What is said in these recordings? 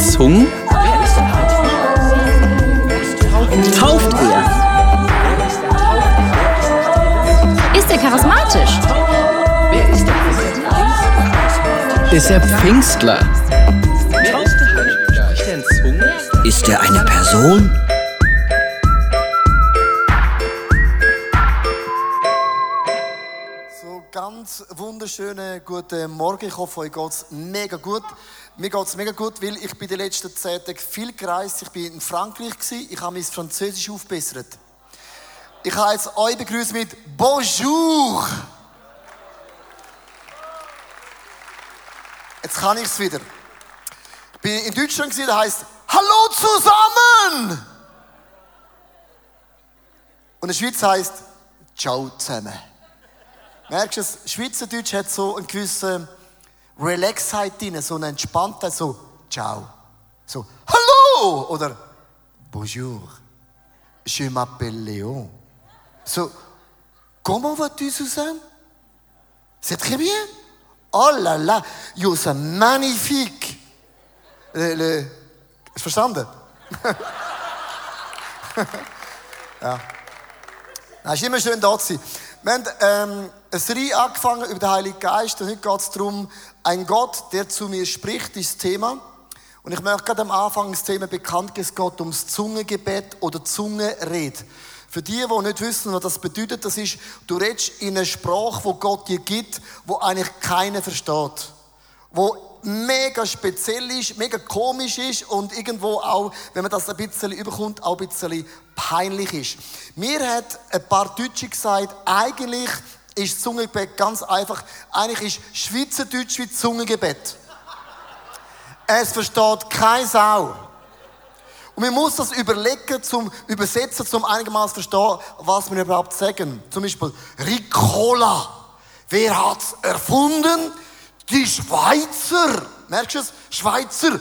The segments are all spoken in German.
Zungen? Tauft er? Ist er charismatisch? Ist er Pfingstler? Er? Ist er eine Person? Wunderschönen guten Morgen. Ich hoffe, euch geht's mega gut. Mir geht's mega gut, weil ich bin die letzten zehn Tage viel gereist. Ich bin in Frankreich gewesen. Ich habe mein Französisch aufgebessert. Ich habe jetzt euch begrüßt mit Bonjour. Jetzt kann ich's wieder. Ich bin in Deutschland gewesen, da heißt Hallo zusammen. Und in der Schweiz heißt Ciao zusammen. Merkst du, das Schweizerdeutsch hat so einen gewissen Relaxheit drin, so eine Entspanntheit, so Ciao. So Hallo oder Bonjour. Je m'appelle Léon. So Comment vas-tu, Suzanne? C'est très bien. Oh là là, yo, c'est magnifique. Le, le, hast du verstanden? ja. Es ist immer schön da sein. Wir haben ähm, eine Serie angefangen über den Heiligen Geist und heute geht es darum, ein Gott, der zu mir spricht, ist das Thema. Und ich möchte gerade am Anfang das Thema bekannt geben, es geht ums Zungengebet oder Zungenred. Für die, die nicht wissen, was das bedeutet, das ist, du redest in einer Sprache, wo Gott dir gibt, wo eigentlich keiner versteht. Wo mega speziell ist, mega komisch ist und irgendwo auch, wenn man das ein bisschen überkommt, auch ein bisschen peinlich ist. Mir hat ein paar Deutsche gesagt, eigentlich ist Zungengebet ganz einfach. Eigentlich ist Schweizerdeutsch wie Zungengebet. Es versteht kein Sau. Und man muss das überlegen, zum Übersetzen, zum einigermaßen verstehen, was wir überhaupt sagen. Zum Beispiel Ricola. Wer hat's erfunden? Die Schweizer. Merkst du es? Schweizer.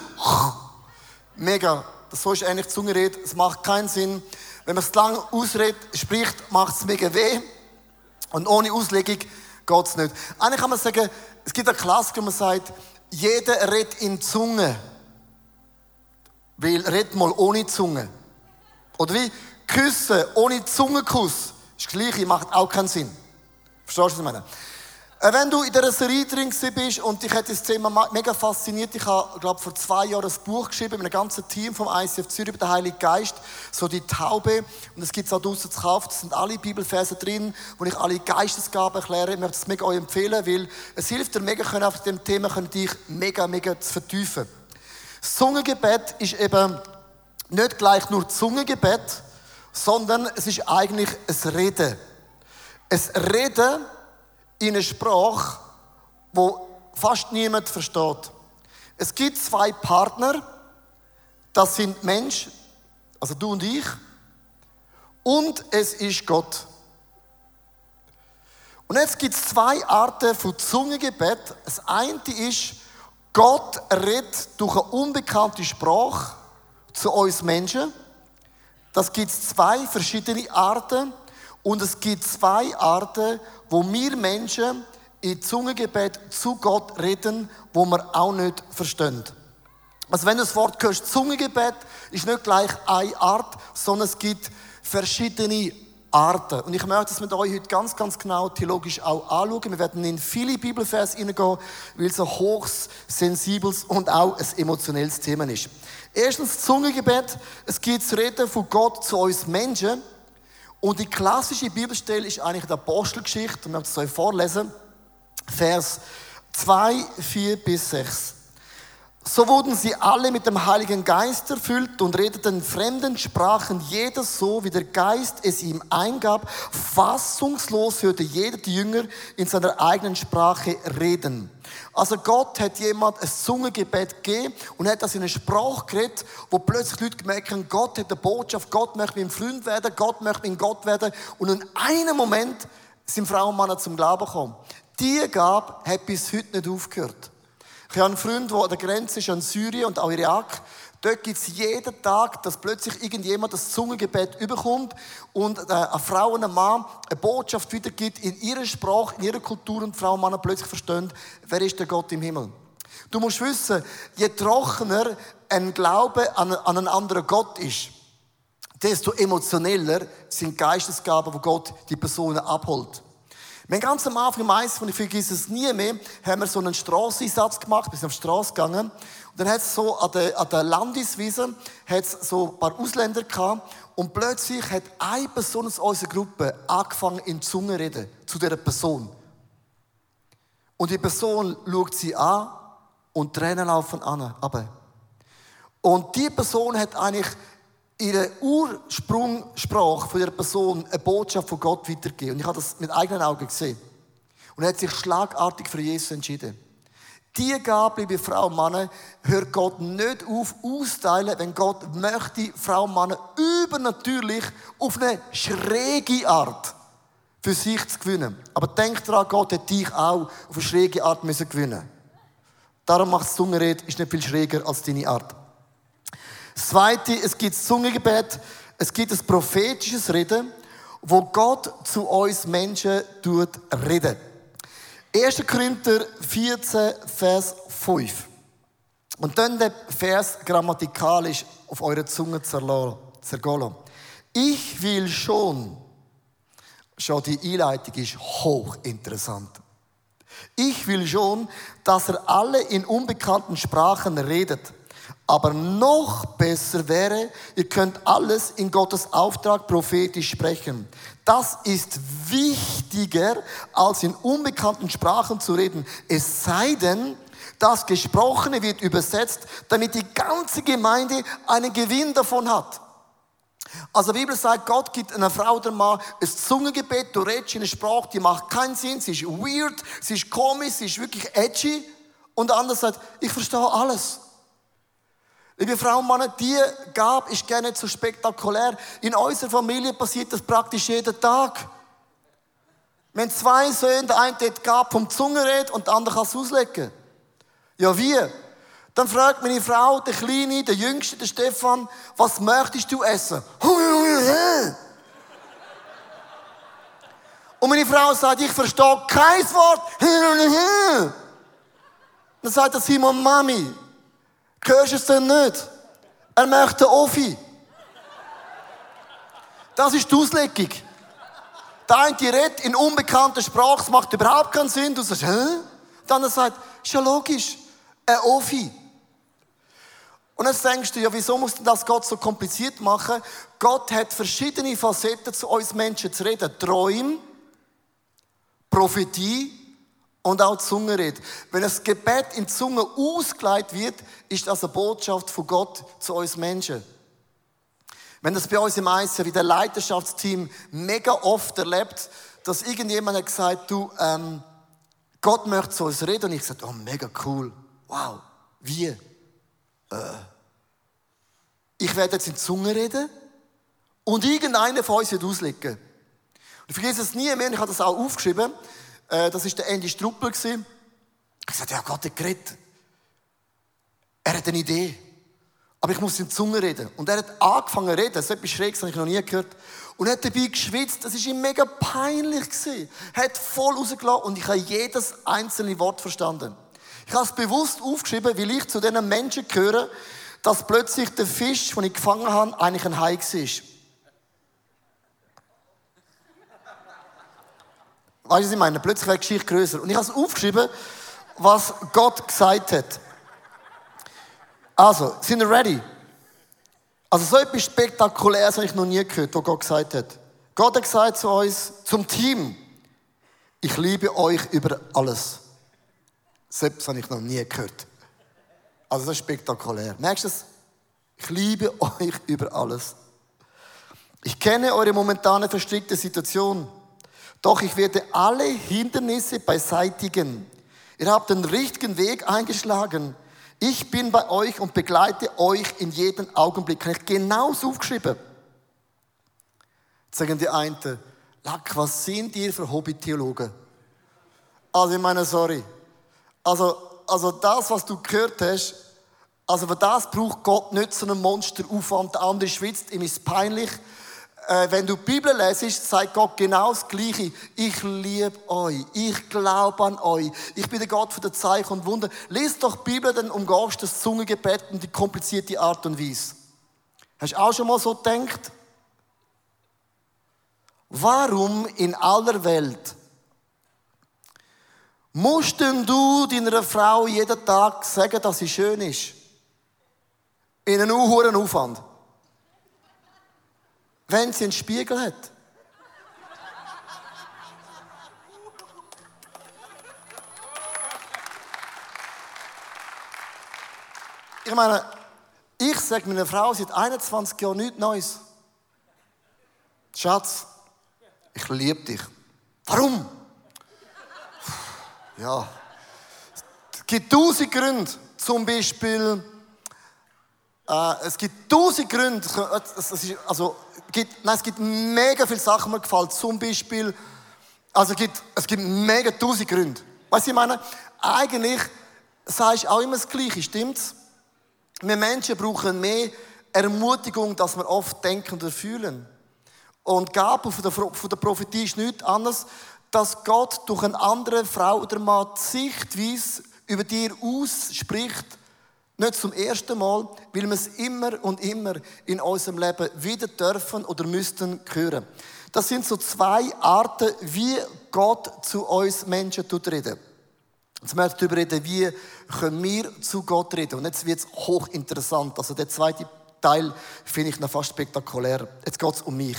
Mega. Das so ist eigentlich Zungenrede. Es macht keinen Sinn. Wenn man es lang ausredet, spricht, macht es mega weh. Und ohne Auslegung geht es nicht. Eigentlich kann man sagen, es gibt eine Klassiker, wo man sagt, jeder redet in Zunge. Weil red mal ohne Zunge. Oder wie? Küssen ohne Zungenkuss. Das Gleiche, macht auch keinen Sinn. Verstehst du, was ich meine? Äh, Wenn du in dieser Serie drin bist und dich hat das Thema ma- mega fasziniert, ich habe, glaube vor zwei Jahren ein Buch geschrieben mit einem ganzen Team vom ICF Zürich über den Heiligen Geist, so die Taube, und es gibt es auch draussen zu kaufen, es sind alle Bibelverse drin, wo ich alle Geistesgaben erkläre, ich möchte es mega euch empfehlen, weil es hilft dir mega, auf dem Thema dich mega, mega zu vertiefen. Das Zungengebet ist eben nicht gleich nur Zungengebet, sondern es ist eigentlich ein Reden. Ein Reden in einer Sprache, wo fast niemand versteht. Es gibt zwei Partner, das sind Mensch, also du und ich, und es ist Gott. Und jetzt gibt es zwei Arten von Zungengebet. Das eine ist, Gott redet durch eine unbekannte Sprache zu uns Menschen. Das gibt es zwei verschiedene Arten. Und es gibt zwei Arten, wo wir Menschen in Zungengebet zu Gott reden, wo wir auch nicht verstehen. Also wenn du das Wort hörst, Zungengebet, ist nicht gleich eine Art, sondern es gibt verschiedene Arten. Und ich möchte das mit euch heute ganz, ganz genau theologisch auch anschauen. Wir werden in viele Bibelverse hineingehen, weil es ein hochs, sensibles und auch ein emotionelles Thema ist. Erstens Zungengebet. Es gibt das Reden von Gott zu uns Menschen. Und die klassische Bibelstelle ist eigentlich die Apostelgeschichte. Und ich möchte es euch vorlesen. Vers 2, 4 bis 6. So wurden sie alle mit dem Heiligen Geist erfüllt und redeten fremden Sprachen, jeder so, wie der Geist es ihm eingab. Fassungslos hörte jeder die Jünger in seiner eigenen Sprache reden. Also Gott hat jemand ein Zungengebet gegeben und hat das in einer Sprache geredet, wo plötzlich Leute gemerkt haben, Gott hat eine Botschaft, Gott möchte mein Freund werden, Gott möchte mein Gott werden. Und in einem Moment sind Frauen und Männer zum Glauben gekommen. Die Gabe hat bis heute nicht aufgehört. Ich habe einen Freund, der an der Grenze ist an Syrien und auch Irak. Dort gibt es jeden Tag, dass plötzlich irgendjemand das Zungengebet überkommt und äh, eine Frau und ein Mann eine Botschaft wiedergibt in ihrer Sprache, in ihrer Kultur und Frau und Mann plötzlich verstehen, wer ist der Gott im Himmel. Du musst wissen, je trockener ein Glaube an, an einen anderen Gott ist, desto emotioneller sind Geistesgaben, wo Gott die Personen abholt. Haben ganz am Anfang im Eis, und ich vergesse es nie mehr, haben wir so einen Strasseinsatz gemacht, wir sind auf die Straße gegangen. Und dann hat es so an der, an der Landeswiese hat's so ein paar Ausländer gehabt. Und plötzlich hat eine Person aus unserer Gruppe angefangen, in Zunge zu reden, zu dieser Person. Und die Person schaut sie an und Tränen laufen an, aber. Und die Person hat eigentlich ihre Ursprungssprache von der Person eine Botschaft von Gott weitergegeben. Und ich habe das mit eigenen Augen gesehen. Und er hat sich schlagartig für Jesus entschieden. Die Gabe, liebe Frau und Mann, hört Gott nicht auf austeilen, wenn Gott möchte, Frau und Mann übernatürlich auf eine schräge Art für sich zu gewinnen. Aber denk daran, Gott hat dich auch auf eine schräge Art müssen gewinnen. Darum macht Zungenred ist nicht viel schräger als deine Art. Das Zweite, es gibt das Zungengebet, es gibt ein prophetisches Reden, wo Gott zu uns Menschen tut reden. 1. Korinther 14, Vers 5. Und dann der Vers grammatikalisch auf eure Zunge zergollen. Ich will schon, schon die Einleitung ist hochinteressant. Ich will schon, dass er alle in unbekannten Sprachen redet. Aber noch besser wäre, ihr könnt alles in Gottes Auftrag prophetisch sprechen. Das ist wichtiger, als in unbekannten Sprachen zu reden. Es sei denn, das Gesprochene wird übersetzt, damit die ganze Gemeinde einen Gewinn davon hat. Also die Bibel sagt, Gott gibt einer Frau oder Mann ein Zungengebet, du redest in einer Sprache, die macht keinen Sinn, sie ist weird, sie ist komisch, sie ist wirklich edgy. Und der andere sagt, ich verstehe alles. Liebe Frauen und Männer, die Gabe ist gerne nicht so spektakulär. In unserer Familie passiert das praktisch jeden Tag. Haben zwei Söhne, der eine hat die Gabe vom Zungenred und der andere kann es auslegen. Ja, wie? Dann fragt meine Frau, der Kleine, der Jüngste, der Stefan, was möchtest du essen? Und meine Frau sagt, ich verstehe kein Wort. Dann sagt er Simon, Mami, Hörst du es denn nicht? Er möchte Offi. Das ist die Auslegung. Der eine redet in unbekannter Sprache, es macht überhaupt keinen Sinn. Du sagst, hä? Dann sagt, ist ja logisch, ein Offi. Und jetzt denkst du, ja, wieso muss denn das Gott so kompliziert machen? Gott hat verschiedene Facetten zu uns Menschen zu reden. Träume, Prophetie, und auch Zungenrede. Wenn das Gebet in Zunge ausgeleitet wird, ist das eine Botschaft von Gott zu uns Menschen. Wenn das bei uns im Eisen wie der Leiterschaftsteam mega oft erlebt, dass irgendjemand hat gesagt, du, ähm, Gott möchte zu uns reden. Und ich gesagt, oh, mega cool. Wow. Wie? Äh, ich werde jetzt in Zunge reden und irgendeiner von uns wird auslegen. Und ich vergesse es nie mehr, ich habe das auch aufgeschrieben. Äh, das war der Andy Struppel. Ich sagte, ja, Gott hat geredet. Er hat eine Idee. Aber ich muss in die Zunge reden. Und er hat angefangen zu reden. So etwas Schräges habe ich noch nie gehört. Und er hat dabei geschwitzt. Das war ihm mega peinlich. Er hat voll rausgelassen und ich habe jedes einzelne Wort verstanden. Ich habe es bewusst aufgeschrieben, weil ich zu diesen Menschen gehöre, dass plötzlich der Fisch, den ich gefangen habe, eigentlich ein Hai war. Weißt du, was ich meine? Plötzlich wird die Geschichte größer. Und ich habe es aufgeschrieben, was Gott gesagt hat. Also, sind wir ready? Also, so etwas Spektakuläres habe ich noch nie gehört, was Gott gesagt hat. Gott hat gesagt zu uns, zum Team, ich liebe euch über alles. Selbst habe ich noch nie gehört. Also, das ist spektakulär. Merkst du es? Ich liebe euch über alles. Ich kenne eure momentane verstrickte Situation. Doch ich werde alle Hindernisse beseitigen. Ihr habt den richtigen Weg eingeschlagen. Ich bin bei euch und begleite euch in jedem Augenblick. Kann ich genauso aufgeschrieben. Jetzt sagen die einen, Lack, was sind ihr für Hobby-Theologen? Also ich meine, sorry. Also, also das, was du gehört hast, Also für das braucht Gott nicht so einen Monsteraufwand. Der andere schwitzt, ihm ist peinlich. Äh, wenn du die Bibel lesest, sagt Gott genau das Gleiche. Ich liebe euch. Ich glaube an euch. Ich bin der Gott für die Zeichen und Wunder. Lies doch die Bibel, dann umgehst das Zungengebet und die komplizierte Art und Weise. Hast du auch schon mal so gedacht? Warum in aller Welt musst denn du deiner Frau jeden Tag sagen, dass sie schön ist? In einem hohen Aufwand. Wenn sie einen Spiegel hat. Ich meine, ich sage meiner Frau seit 21 Jahren nichts Neues. Schatz, ich liebe dich. Warum? Ja, es gibt tausend Gründe. Zum Beispiel, äh, es gibt tausend Gründe. Also, gibt, nein, es gibt mega viele Sachen, die mir gefallen. Zum Beispiel, also es gibt, es gibt mega tausend Gründe. Weißt du, ich meine, eigentlich sagst du auch immer das Gleiche, stimmt's? Wir Menschen brauchen mehr Ermutigung, dass wir oft denken oder fühlen. Und Gabe von der, von der Prophetie ist nichts anderes, dass Gott durch eine andere Frau oder Mann Sichtweise über dir ausspricht, nicht zum ersten Mal, weil wir es immer und immer in unserem Leben wieder dürfen oder müssten hören. Das sind so zwei Arten, wie Gott zu uns Menschen reden. Jetzt möchte ich darüber reden, wie können wir zu Gott reden. Und jetzt wird es hochinteressant. Also der zweite Teil finde ich noch fast spektakulär. Jetzt geht es um mich.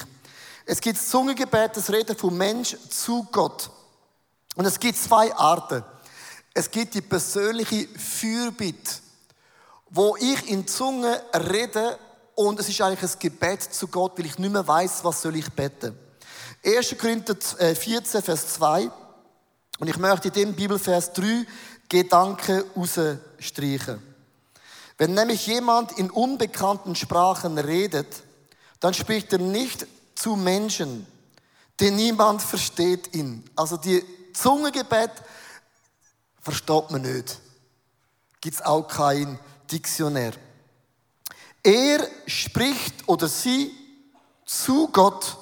Es gibt das Zungengebet, das Reden vom Mensch zu Gott. Und es gibt zwei Arten. Es gibt die persönliche Fürbitte, wo ich in Zunge rede und es ist eigentlich ein Gebet zu Gott, weil ich nicht mehr weiß, was soll ich beten. 1. Korinther 14, Vers 2. Und ich möchte in dem Bibelvers drei Gedanken rausstreichen. Wenn nämlich jemand in unbekannten Sprachen redet, dann spricht er nicht zu Menschen, denn niemand versteht ihn. Also die Zungengebet versteht man nicht. Gibt es auch kein Diktionär. Er spricht oder sie zu Gott.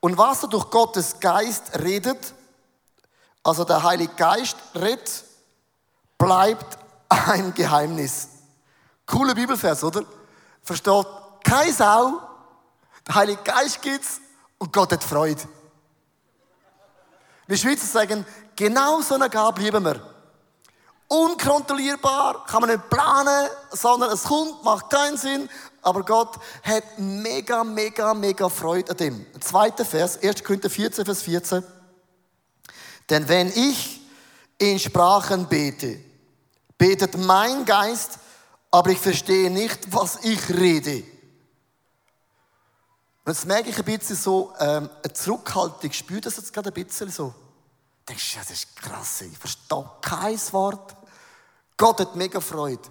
Und was er durch Gottes Geist redet, also der Heilige Geist redet, bleibt ein Geheimnis. Cooler Bibelvers, oder? Versteht kein Sau, der Heilige Geist gibt's und Gott hat Freude. Wir Schweizer sagen, genau so eine Gabe lieben wir. Unkontrollierbar, kann man nicht planen, sondern es kommt, macht keinen Sinn, aber Gott hat mega, mega, mega Freude an dem. Zweiter Vers, 1. Korinther 14, Vers 14. Denn wenn ich in Sprachen bete, betet mein Geist, aber ich verstehe nicht, was ich rede. Und jetzt merke ich ein bisschen so ähm, eine Zurückhaltung. Spürt das jetzt gerade ein bisschen so? Du denkst, ja, das ist krass, ich verstehe kein Wort. Gott hat mega Freude.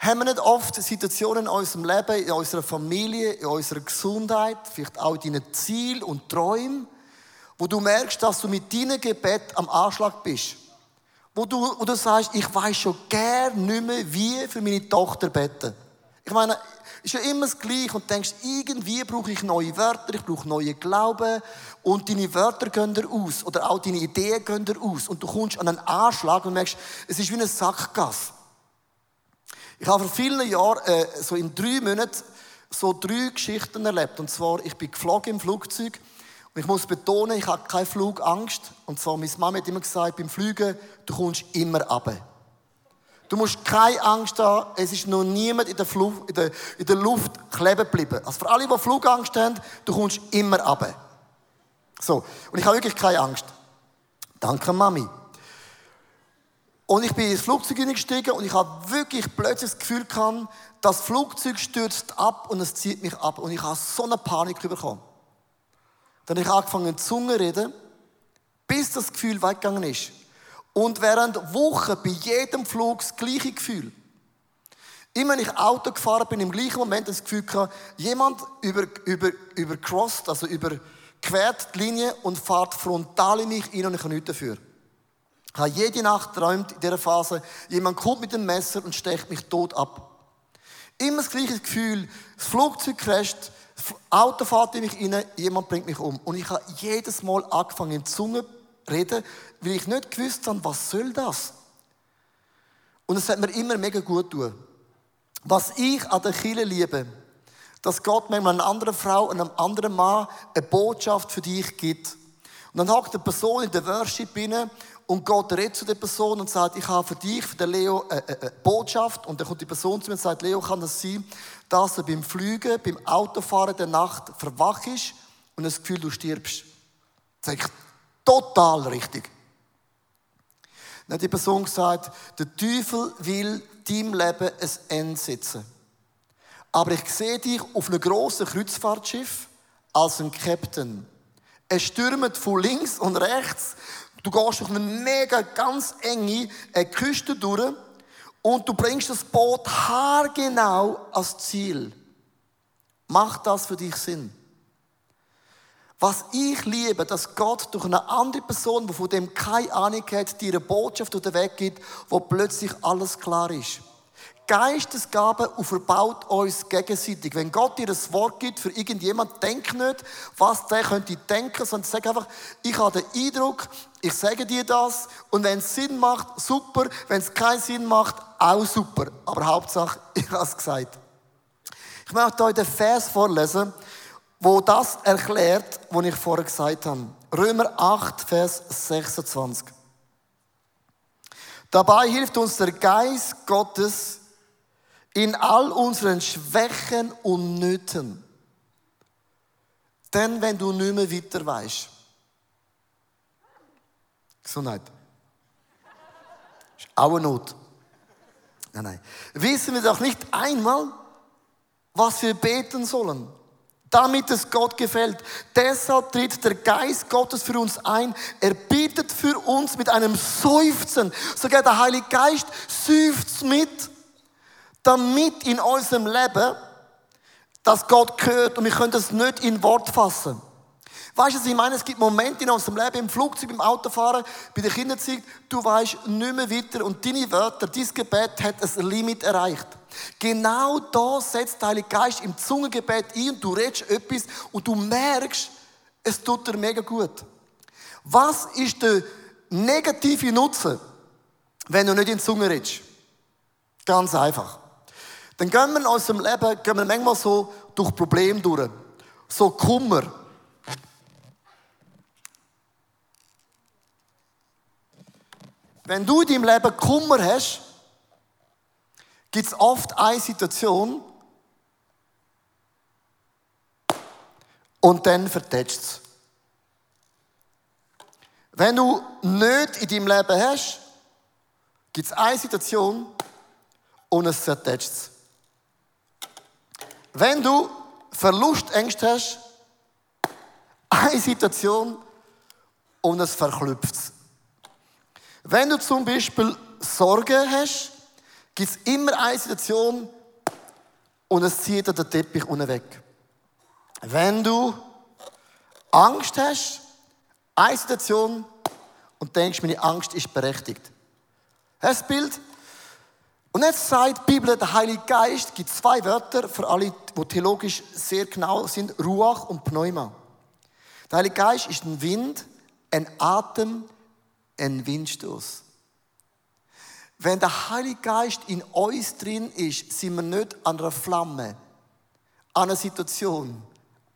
Haben wir nicht oft Situationen in unserem Leben, in unserer Familie, in unserer Gesundheit, vielleicht auch in deinen Zielen und Träumen, wo du merkst, dass du mit deinem Gebet am Anschlag bist? Wo du, wo du sagst, ich weiß schon gern nicht mehr, wie für meine Tochter beten. Ich meine, ist ja immer das Gleiche und denkst, irgendwie brauche ich neue Wörter, ich brauche neue Glauben und deine Wörter gehen dir aus oder auch deine Ideen gehen dir aus und du kommst an einen Anschlag und merkst, es ist wie eine Sackgasse. Ich habe vor vielen Jahren, äh, so in drei Monaten, so drei Geschichten erlebt. Und zwar, ich bin geflogen im Flugzeug und ich muss betonen, ich habe keine Flugangst. Und zwar, meine Mama hat immer gesagt, beim Fliegen, du kommst immer runter. Du musst keine Angst haben, es ist noch niemand in der, Flu in der, in der Luft kleben geblieben. Also für alle, die Flugangst haben, du kommst immer runter. So. Und ich habe wirklich keine Angst. Danke, Mami. Und ich bin ins Flugzeug gestiegen und ich habe wirklich plötzlich das Gefühl gehabt, das Flugzeug stürzt ab und es zieht mich ab. Und ich habe so eine Panik bekommen. Dann habe ich angefangen, Zunge zu reden, bis das Gefühl weggegangen ist. Und während Wochen bei jedem Flug das gleiche Gefühl. Immer wenn ich Auto gefahren bin, im gleichen Moment das Gefühl gehabt, jemand über, über, übercrossed, also überquert die Linie und fährt frontal in mich rein und ich habe nichts dafür. Ich habe jede Nacht geträumt in dieser Phase, jemand kommt mit dem Messer und stecht mich tot ab. Immer das gleiche Gefühl, das Flugzeug crasht, das Auto fährt in mich rein, jemand bringt mich um. Und ich habe jedes Mal angefangen in die Zunge zu reden, weil ich nicht gewusst habe, was soll das? Und es hat mir immer mega gut tun. Was ich an der Kirche liebe, dass Gott manchmal einer anderen Frau, einem anderen Mann eine Botschaft für dich gibt. Und dann hockt eine Person in der Worship rein und Gott redet zu der Person und sagt, ich habe für dich, für den Leo, eine, eine Botschaft. Und dann kommt die Person zu mir und sagt, Leo, kann das sein, dass du beim Fliegen, beim Autofahren der Nacht verwach ist und das Gefühl, du stirbst. Das ist total richtig. Dann hat die Person gesagt, der Teufel will deinem Leben ein Ende setzen. Aber ich sehe dich auf einem grossen Kreuzfahrtschiff als ein Captain. Es stürmt von links und rechts. Du gehst auf eine mega, ganz enge äh, Küste durch und du bringst das Boot haargenau ans Ziel. Macht das für dich Sinn? Was ich liebe, dass Gott durch eine andere Person, die von dem keine Ahnung hat, dir eine Botschaft den Weg gibt, wo plötzlich alles klar ist. Geistesgaben und verbaut uns gegenseitig. Wenn Gott dir ein Wort gibt für irgendjemand, denk nicht, was der könnte denken, sondern sag einfach, ich habe den Eindruck, ich sage dir das und wenn es Sinn macht, super, wenn es keinen Sinn macht, auch super. Aber Hauptsache, ich habe es gesagt. Ich möchte euch den Vers vorlesen, wo das erklärt, was ich vorher gesagt habe. Römer 8, Vers 26. Dabei hilft uns der Geist Gottes in all unseren Schwächen und Nöten. Denn wenn du nicht mehr weiter weißt, Gesundheit. Ist auch eine Not. Nein, nein. Wissen wir doch nicht einmal, was wir beten sollen, damit es Gott gefällt. Deshalb tritt der Geist Gottes für uns ein. Er bietet für uns mit einem Seufzen. Sogar der Heilige Geist seufzt mit, damit in unserem Leben dass Gott gehört und wir können das nicht in Wort fassen. Weißt du, was ich meine? Es gibt Momente in unserem Leben, im Flugzeug, im Autofahren, bei der Kinderzeit, du weißt nicht mehr weiter und deine Wörter, dein Gebet hat ein Limit erreicht. Genau da setzt der Heilige Geist im Zungengebet ein du redest etwas und du merkst, es tut dir mega gut. Was ist der negative Nutzen, wenn du nicht in die Zunge redest? Ganz einfach. Dann gehen wir in unserem Leben, gehen wir manchmal so durch Probleme durch. So Kummer. Wenn du in deinem Leben Kummer hast, gibt es oft eine Situation und dann vertätscht es. Wenn du nicht in deinem Leben hast, gibt es eine Situation und es zertätscht es. Wenn du Verlustängste hast, eine Situation und es verklüpft es. Wenn du zum Beispiel Sorgen hast, gibt es immer eine Situation und es zieht den Teppich unten weg. Wenn du Angst hast, eine Situation und denkst, meine Angst ist berechtigt. Das Bild. Und jetzt sagt die Bibel, der Heilige Geist gibt zwei Wörter für alle, die theologisch sehr genau sind: Ruach und Pneuma. Der Heilige Geist ist ein Wind, ein Atem, ein Windstoß. Wenn der Heilige Geist in uns drin ist, sind wir nicht an einer Flamme, an einer Situation,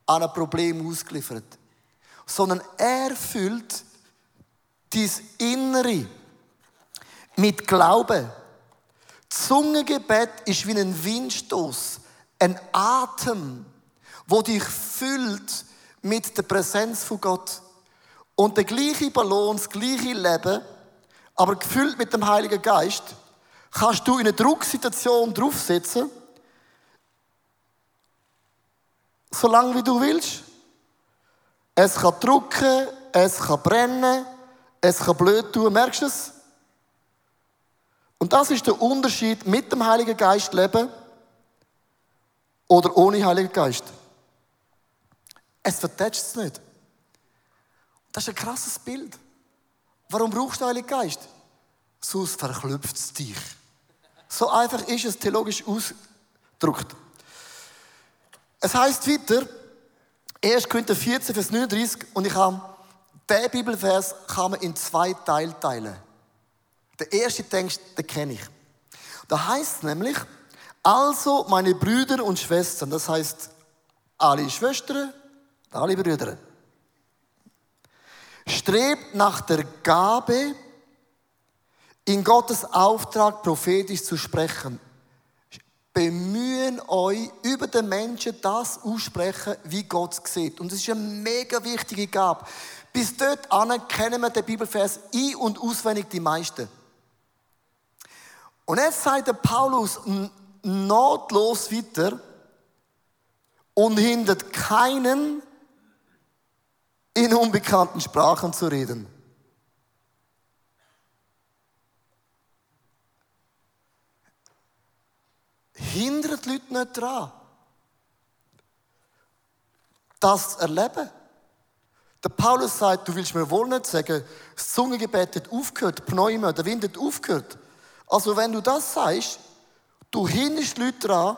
an einem Problem ausgeliefert, sondern er füllt dein Innere mit Glauben. Zungengebet ist wie ein Windstoß, ein Atem, wo dich füllt mit der Präsenz von Gott. Und der gleiche Ballon, das gleiche Leben, aber gefüllt mit dem Heiligen Geist, kannst du in eine Drucksituation draufsetzen, solange wie du willst. Es kann drucken, es kann brennen, es kann blöd tun, merkst du es? Und das ist der Unterschied mit dem Heiligen Geist leben oder ohne Heiligen Geist. Es vertätscht es nicht. Das ist ein krasses Bild. Warum brauchst du den Heiligen Geist? Sonst verklüpft es dich. So einfach ist es theologisch ausgedrückt. Es heißt weiter, 1. Korinther 14, Vers 39, und ich habe, diesen Bibelvers kann man in zwei Teile teilen. Der erste denkst, den kenne ich. Da heißt es nämlich, also meine Brüder und Schwestern, das heißt alle Schwestern, alle Brüder, strebt nach der Gabe, in Gottes Auftrag prophetisch zu sprechen. Bemühen euch über den Menschen das aussprechen, wie Gott es sieht. Und das ist eine mega wichtige Gabe. Bis dort an kennen wir den Bibelvers ein- und auswendig die meisten. Und jetzt sagt der Paulus notlos weiter und hindert keinen, in unbekannten Sprachen zu reden. Hindert die Leute nicht daran, das zu erleben. Der Paulus sagt, du willst mir wohl nicht sagen, das Zungengebet hat aufgehört, Pneuma, der Wind hat aufgehört. Also wenn du das sagst, du hinderst die Leute daran,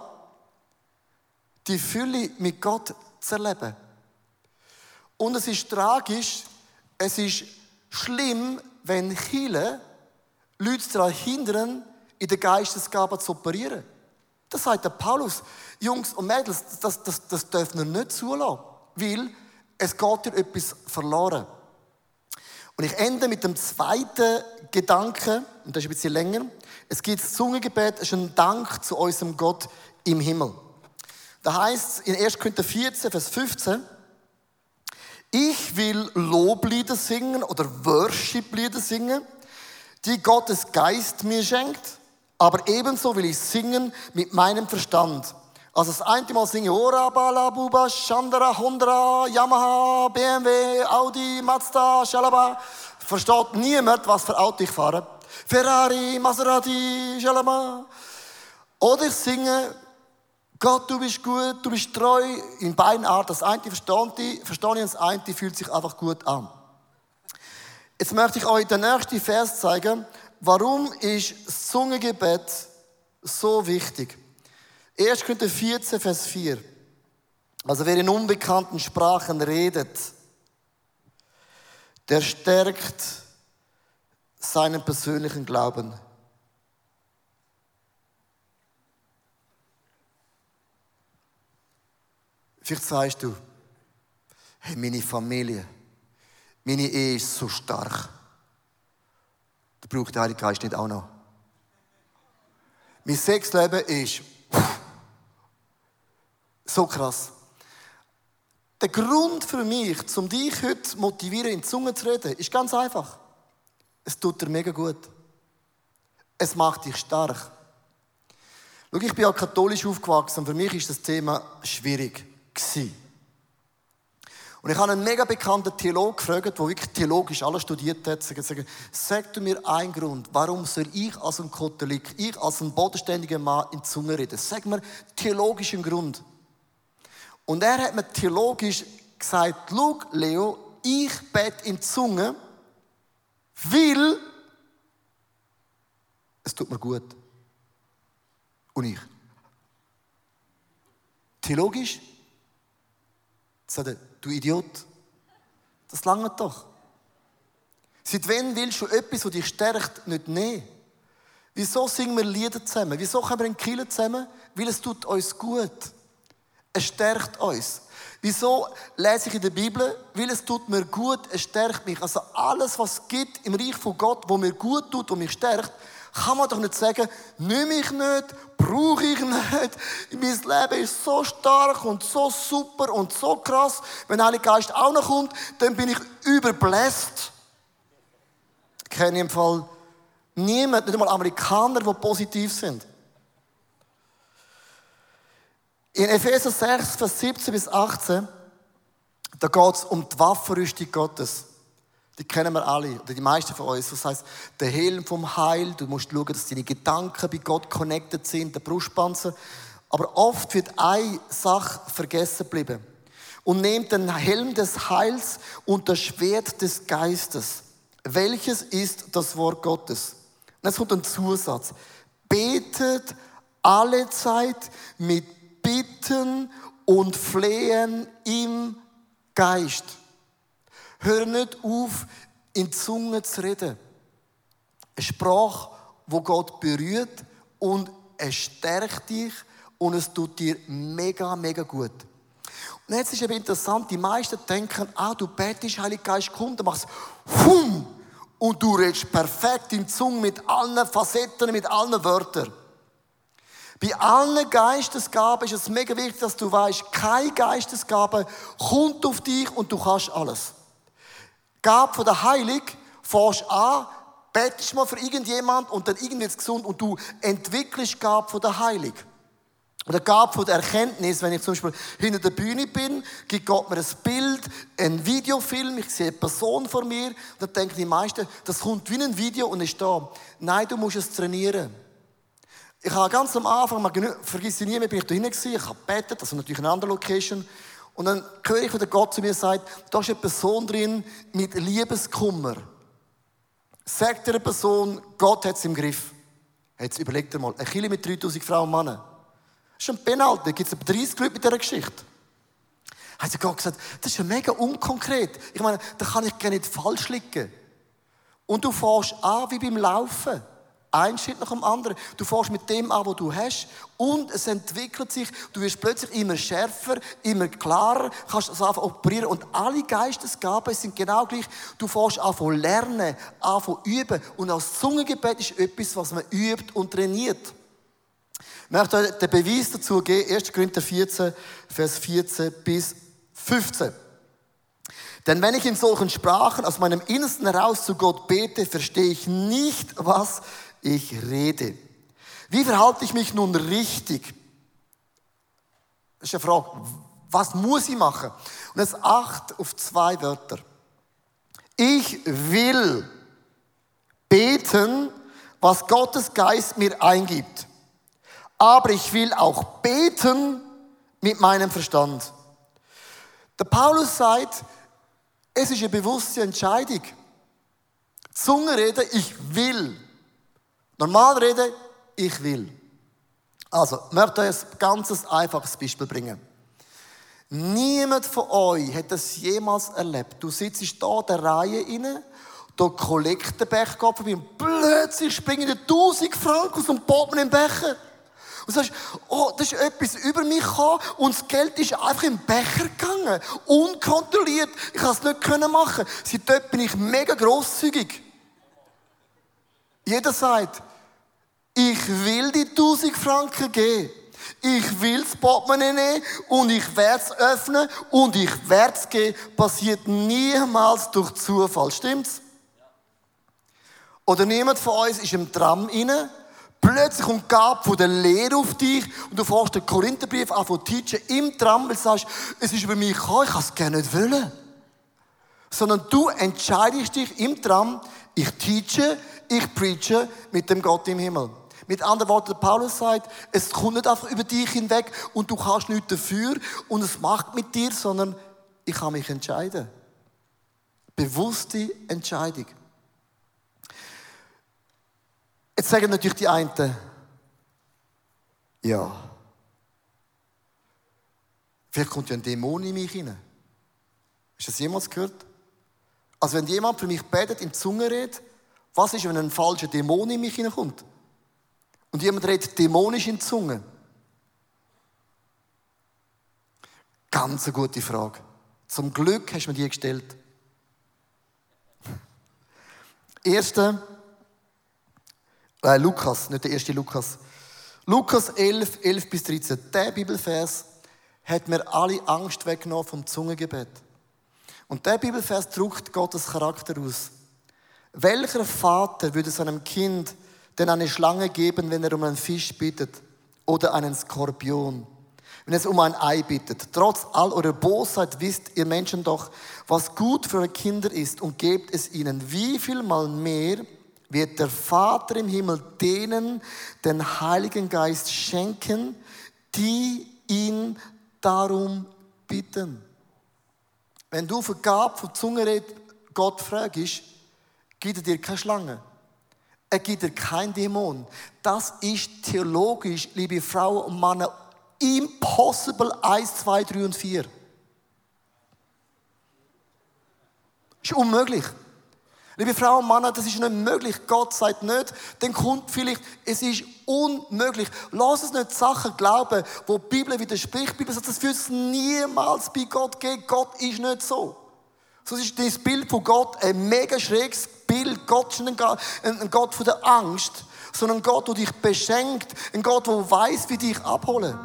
die Fülle mit Gott zu erleben. Und es ist tragisch, es ist schlimm, wenn Chile Leute daran hindern, in der Geistesgabe zu operieren. Das sagt der Paulus. Jungs und Mädels, das, das, das dürfen wir nicht zulassen, weil es geht dir etwas verloren. Und ich ende mit dem zweiten Gedanken, und das ist ein bisschen länger. Es gibt das Zungengebet, es ist ein Dank zu unserem Gott im Himmel. Da heißt es in 1. Korinther 14, Vers 15, ich will Loblieder singen oder Worship-Lieder singen, die Gottes Geist mir schenkt, aber ebenso will ich singen mit meinem Verstand. Also das eine Mal singe Ora, Bala, Buba, Chandra, Honda, Yamaha, BMW, Audi, Mazda, Shalaba. Versteht niemand, was für Auto ich fahre. Ferrari, Maserati, Shalama. Oder ich singe Gott, du bist gut, du bist treu, in beiden Arten. Das eine verstehe ich, verstehe ich, das eine fühlt sich einfach gut an. Jetzt möchte ich euch den nächsten Vers zeigen. Warum ist das Zungengebet so wichtig? 1. Korinther 14, Vers 4. Also wer in unbekannten Sprachen redet, der stärkt seinen persönlichen Glauben. Vielleicht sagst du, hey, meine Familie, meine Ehe ist so stark. Da braucht der Heilige Geist nicht auch noch. Mein Sexleben ist so krass. Der Grund für mich, um dich heute zu motivieren, in die Zunge zu reden, ist ganz einfach. Es tut dir mega gut. Es macht dich stark. Schau, ich bin ja katholisch aufgewachsen für mich ist das Thema schwierig. Und ich habe einen mega bekannten Theologen gefragt, der wirklich theologisch alles studiert hat, gesagt, sag du mir einen Grund, warum soll ich als ein Katholik, ich als ein bodenständiger Mann in die Zunge reden? Sag mir theologischen Grund. Und er hat mir theologisch gesagt, schau, Leo, ich bete in die Zunge, weil es tut mir gut. Und ich. Theologisch er, du Idiot, das lange doch. Seit wann willst du etwas, das dich stärkt, nicht nehmen? Wieso singen wir Lieder zusammen? Wieso kommen wir in Kirche zusammen? Weil es tut uns gut. Es stärkt uns. Wieso lese ich in der Bibel? Weil es tut mir gut, es stärkt mich. Also alles, was es gibt im Reich von Gott, wo mir gut tut und mich stärkt, kann man doch nicht sagen, nehme ich nicht, brauche ich nicht. Mein Leben ist so stark und so super und so krass. Wenn der Heilige Geist auch noch kommt, dann bin ich überbläst. Ich kenne im Fall niemanden, nicht einmal Amerikaner, die positiv sind. In Epheser 6, Vers 17 bis 18, da geht es um die Waffenrüstung Gottes. Die kennen wir alle, oder die meisten von uns. Das heißt, der Helm vom Heil, du musst schauen, dass deine Gedanken bei Gott connected sind, der Brustpanzer. Aber oft wird eine Sache vergessen bleiben. Und nehmt den Helm des Heils und das Schwert des Geistes. welches ist das Wort Gottes. Und jetzt kommt ein Zusatz. Betet alle Zeit mit Bitten und Flehen im Geist. Hör nicht auf, in Zunge zu reden. Eine Sprache, wo Gott berührt und es stärkt dich und es tut dir mega, mega gut. Und jetzt ist eben interessant, die meisten denken, ah, du betest, Heilige Geist kommt, dann machst Fum! Und du redest perfekt in Zunge mit allen Facetten, mit allen Wörtern. Bei allen Geistesgaben ist es mega wichtig, dass du weißt, keine Geistesgabe kommt auf dich und du kannst alles. Gabe von der Heilig, fährst an, betest mal für irgendjemand und dann irgendwie ist gesund und du entwickelst Gabe von der Heilig. Oder Gabe von der Erkenntnis, wenn ich zum Beispiel hinter der Bühne bin, gibt Gott mir ein Bild, ein Videofilm, ich sehe eine Person vor mir, dann denken die meisten, das kommt wie ein Video und ist da. Nein, du musst es trainieren. Ich habe ganz am Anfang, man vergiss nie mehr, bin ich da hinten gewesen, ich habe gebetet, ist natürlich eine andere Location. Und dann höre ich, wie der Gott zu mir sagt, da ist eine Person drin mit Liebeskummer. Sagt der Person, Gott hat es im Griff. Jetzt überlegt er mal, ein Kilo mit 3000 Frauen und Männern. Das ist ein Penalty, da gibt es 30 Leute mit dieser Geschichte. Hat sie Gott gesagt, das ist ja mega unkonkret. Ich meine, da kann ich gar nicht falsch liegen. Und du fährst an wie beim Laufen. Ein Schritt nach dem anderen. Du fährst mit dem an, was du hast. Und es entwickelt sich. Du wirst plötzlich immer schärfer, immer klarer. Kannst das einfach operieren. Und alle Geistesgaben sind genau gleich. Du fährst an von lernen, an von üben. Und als Zungengebet ist etwas, was man übt und trainiert. Ich möchte euch den Beweis dazu geben. 1. Korinther 14, Vers 14 bis 15. Denn wenn ich in solchen Sprachen aus meinem Innersten heraus zu Gott bete, verstehe ich nicht, was ich rede. Wie verhalte ich mich nun richtig? Das ist eine Frage. Was muss ich machen? Und es acht auf zwei Wörter. Ich will beten, was Gottes Geist mir eingibt. Aber ich will auch beten mit meinem Verstand. Der Paulus sagt, es ist eine bewusste Entscheidung. Zunge reden, ich will. Normal reden, ich will. Also, ich möchte euch ein ganz einfaches Beispiel bringen. Niemand von euch hat das jemals erlebt. Du sitzt da in der Reihe inne, der Kollektenbecher geht vorbei und plötzlich springen dir 1000 Franken aus dem Boden im Becher. Und sagst, oh, das ist etwas über mich gekommen und das Geld ist einfach im Becher gegangen. Unkontrolliert. Ich kann es nicht machen. Seitdem bin ich mega grosszügig. Jeder sagt, ich will die 1000 Franken geben. Ich will das Portemonnaie nehmen und ich werde es öffnen und ich werde es geben. Passiert niemals durch Zufall. Stimmt's? Oder niemand von uns ist im Tram inne. Plötzlich kommt Gab von der Lehre auf dich und du fährst den Korintherbrief an von teachen im Tram, weil du sagst, es ist über mich gekommen, ich kann es gerne nicht wollen. Sondern du entscheidest dich im Tram, ich teache, ich preache mit dem Gott im Himmel. Mit anderen Worten, Paulus sagt, es kommt nicht einfach über dich hinweg und du kannst nichts dafür und es macht mit dir, sondern ich kann mich entscheiden. Bewusste Entscheidung. Jetzt sagen natürlich die einen, ja, vielleicht kommt ja ein Dämon in mich hinein. Hast du das jemals gehört? Also wenn jemand für mich betet, in Zunge redet, was ist, wenn ein falscher Dämon in mich hineinkommt? Und jemand redet dämonisch in Zunge. Ganz eine gute Frage. Zum Glück hast du mir die gestellt. Erste, äh, Lukas, nicht der erste Lukas. Lukas 11, 11 bis 13. Der Bibelvers hat mir alle Angst weggenommen vom Zungengebet. Und der Bibelvers drückt Gottes Charakter aus. Welcher Vater würde seinem Kind denn eine Schlange geben, wenn er um einen Fisch bittet oder einen Skorpion, wenn es um ein Ei bittet. Trotz all eurer Bosheit wisst ihr Menschen doch, was gut für eure Kinder ist und gebt es ihnen. Wie viel mal mehr wird der Vater im Himmel denen den Heiligen Geist schenken, die ihn darum bitten. Wenn du vergab von Zungenred Gott fragst, gibt er dir keine Schlange. Er gibt dir kein Dämon. Das ist theologisch, liebe Frauen und Männer, impossible 1, 2, 3 und 4. Ist unmöglich. Liebe Frauen und Männer, das ist nicht möglich. Gott sagt nicht, dann kommt vielleicht, es ist unmöglich. Lass uns nicht Sachen glauben, wo die Bibel widerspricht. Die Bibel sagt, das wird es niemals bei Gott geben. Gott ist nicht so. So ist das Bild von Gott ein mega schräges Bild. Gott ist nicht ein Gott von der Angst, sondern ein Gott, der dich beschenkt. Ein Gott, der weiß, wie dich abholen.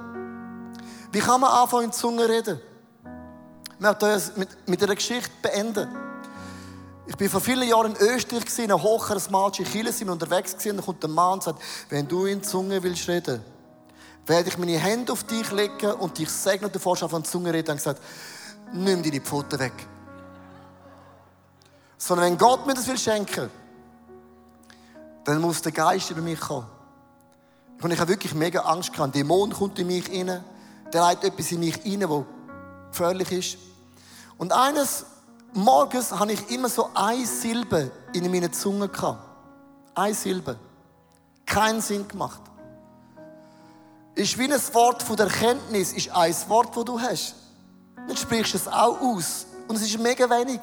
Wie kann man anfangen, in Zunge reden? Möchte das mit, mit einer Geschichte beenden. Ich bin vor vielen Jahren in Österreich in einem hochcharismatischen Kirche sind wir unterwegs gewesen, und dann kommt ein Mann und sagt, wenn du in Zunge willst reden, werde ich meine Hände auf dich legen und dich segnen du fährst auf Zunge reden. Und gesagt, nimm deine Pfoten weg. Sondern wenn Gott mir das will schenken, dann muss der Geist über mich kommen. Und ich habe wirklich mega Angst gehabt. Ein Dämon kommt in mich rein, der leitet etwas in mich rein, was gefährlich ist. Und eines morgens habe ich immer so eine Silbe in meiner Zunge gehabt. Eine Silbe. Keinen Sinn gemacht. Ist wie ein Wort von der Erkenntnis, ist ein Wort, das du hast. Dann sprichst du es auch aus. Und es ist mega wenig.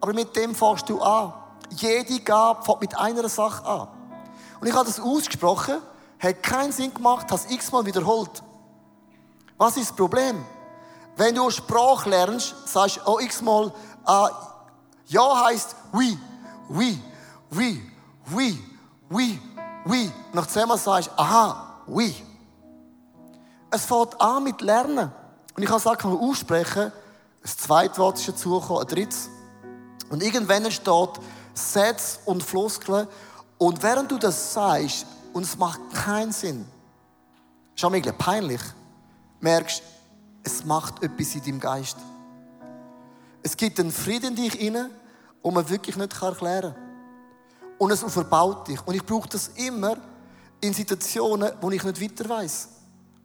Aber mit dem fängst du an. Jede Gabe fängt mit einer Sache an. Und ich habe das ausgesprochen, hat keinen Sinn gemacht, habe es x-mal wiederholt. Was ist das Problem? Wenn du Sprache lernst, sagst du auch x-mal, äh, ja heißt oui, oui, oui, oui, oui, oui. Nach zehnmal sagst du, aha, oui. Es fängt an mit Lernen. Und ich kann Sachen aussprechen, ein zweites Wort ist dazugekommen, ein drittes. Und irgendwann steht Sätze und Floskeln. Und während du das sagst, und es macht keinen Sinn, ist auch peinlich, merkst, es macht etwas in deinem Geist. Es gibt einen Frieden in dich inne, den man wirklich nicht erklären kann. Und es verbaut dich. Und ich brauche das immer in Situationen, wo ich nicht weiter weiß.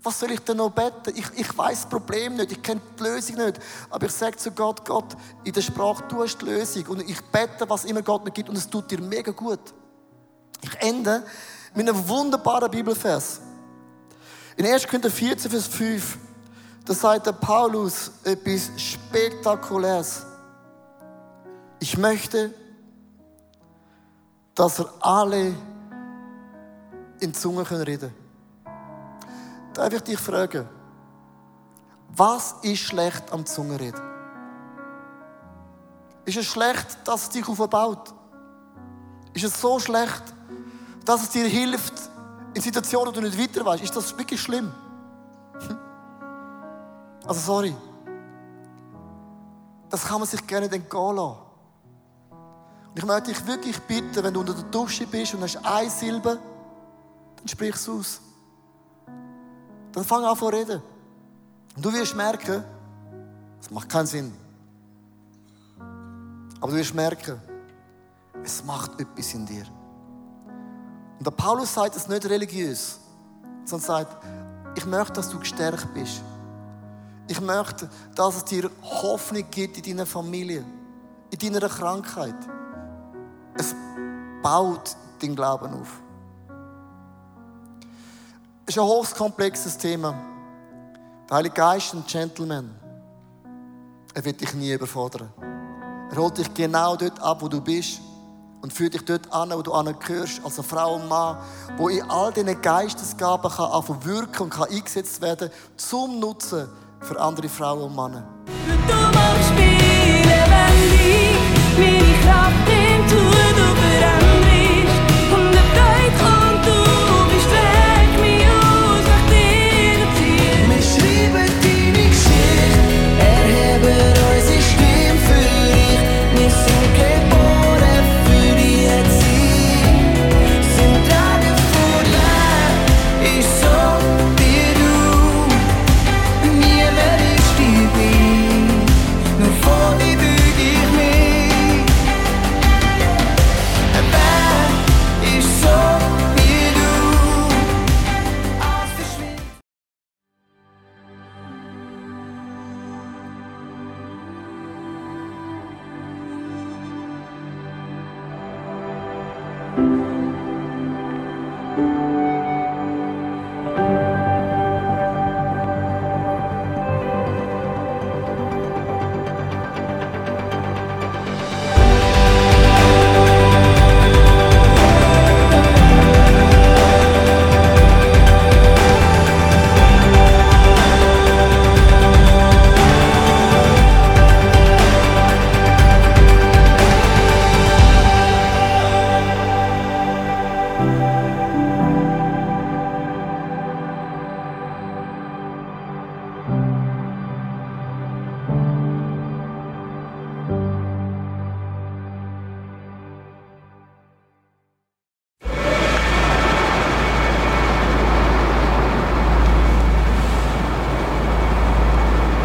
Was soll ich denn noch beten? Ich, ich weiß das Problem nicht, ich kenne die Lösung nicht. Aber ich sage zu Gott, Gott, in der Sprache, du hast die Lösung. Und ich bete, was immer Gott mir gibt. Und es tut dir mega gut. Ich ende mit einem wunderbaren Bibelvers. In 1. Korinther 14, Vers 5. Da sagt der Paulus etwas Spektakuläres. Ich möchte, dass er alle in Zunge können reden. Darf ich dich fragen, was ist schlecht am Zungenreden? Ist es schlecht, dass es dich aufbaut? Ist es so schlecht, dass es dir hilft in Situationen, wo du nicht weiter weißt? Ist das wirklich schlimm? Also sorry. Das kann man sich gerne entgehen lassen. Und ich möchte dich wirklich bitten, wenn du unter der Dusche bist und hast eine Silbe, dann sprich es aus. Dann fang an zu reden. Und du wirst merken, es macht keinen Sinn. Aber du wirst merken, es macht etwas in dir. Und der Paulus sagt es nicht religiös, sondern sagt, ich möchte, dass du gestärkt bist. Ich möchte, dass es dir Hoffnung gibt in deiner Familie, in deiner Krankheit. Es baut den Glauben auf. Es ist ein hochkomplexes Thema. Der Heilige Geist ist ein Gentleman. Er wird dich nie überfordern. Er holt dich genau dort ab, wo du bist und führt dich dort an, wo du angehörst, als eine Frau und Mann, wo in all diesen Geistesgaben kann wirken und kann eingesetzt werden zum Nutzen für andere Frauen und Männer.